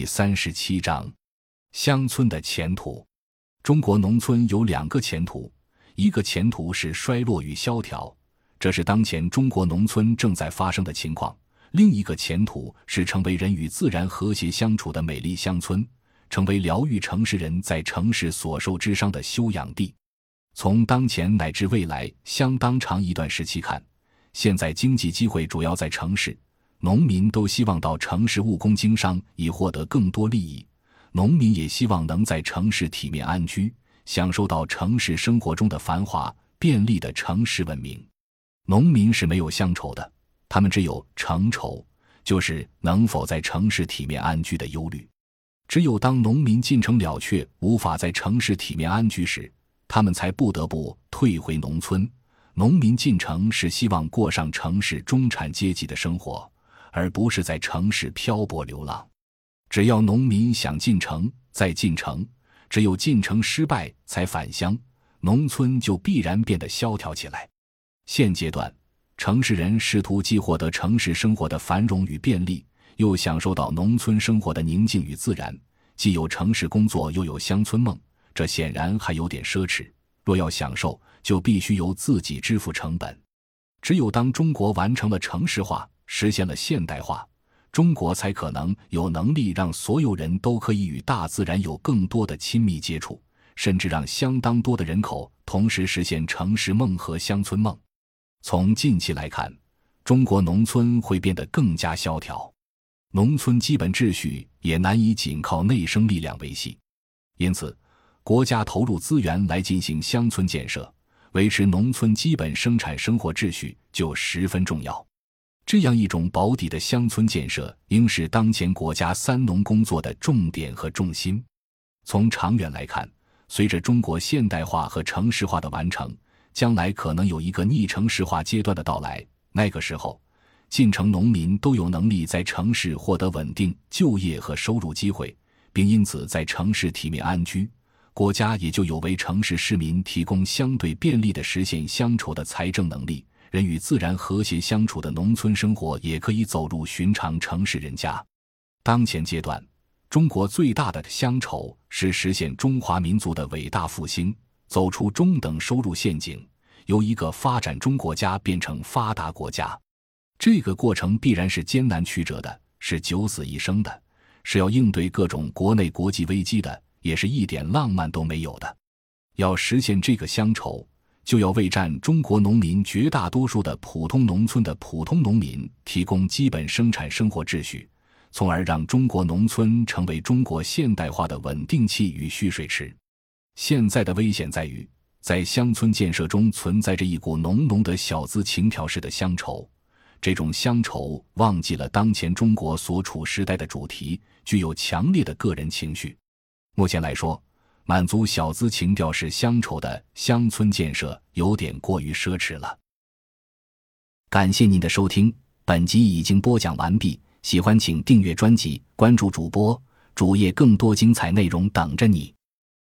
第三十七章：乡村的前途。中国农村有两个前途，一个前途是衰落与萧条，这是当前中国农村正在发生的情况；另一个前途是成为人与自然和谐相处的美丽乡村，成为疗愈城市人在城市所受之伤的休养地。从当前乃至未来相当长一段时期看，现在经济机会主要在城市。农民都希望到城市务工经商，以获得更多利益。农民也希望能在城市体面安居，享受到城市生活中的繁华便利的城市文明。农民是没有乡愁的，他们只有城愁，就是能否在城市体面安居的忧虑。只有当农民进城了却，无法在城市体面安居时，他们才不得不退回农村。农民进城是希望过上城市中产阶级的生活。而不是在城市漂泊流浪。只要农民想进城，再进城；只有进城失败才返乡，农村就必然变得萧条起来。现阶段，城市人试图既获得城市生活的繁荣与便利，又享受到农村生活的宁静与自然，既有城市工作，又有乡村梦，这显然还有点奢侈。若要享受，就必须由自己支付成本。只有当中国完成了城市化，实现了现代化，中国才可能有能力让所有人都可以与大自然有更多的亲密接触，甚至让相当多的人口同时实现城市梦和乡村梦。从近期来看，中国农村会变得更加萧条，农村基本秩序也难以仅靠内生力量维系，因此，国家投入资源来进行乡村建设，维持农村基本生产生活秩序就十分重要。这样一种保底的乡村建设，应是当前国家“三农”工作的重点和重心。从长远来看，随着中国现代化和城市化的完成，将来可能有一个逆城市化阶段的到来。那个时候，进城农民都有能力在城市获得稳定就业和收入机会，并因此在城市体面安居，国家也就有为城市市民提供相对便利的实现乡愁的财政能力。人与自然和谐相处的农村生活也可以走入寻常城市人家。当前阶段，中国最大的乡愁是实现中华民族的伟大复兴，走出中等收入陷阱，由一个发展中国家变成发达国家。这个过程必然是艰难曲折的，是九死一生的，是要应对各种国内国际危机的，也是一点浪漫都没有的。要实现这个乡愁。就要为占中国农民绝大多数的普通农村的普通农民提供基本生产生活秩序，从而让中国农村成为中国现代化的稳定器与蓄水池。现在的危险在于，在乡村建设中存在着一股浓浓的小资情调式的乡愁，这种乡愁忘记了当前中国所处时代的主题，具有强烈的个人情绪。目前来说。满足小资情调式乡愁的乡村建设有点过于奢侈了。感谢您的收听，本集已经播讲完毕。喜欢请订阅专辑，关注主播主页，更多精彩内容等着你。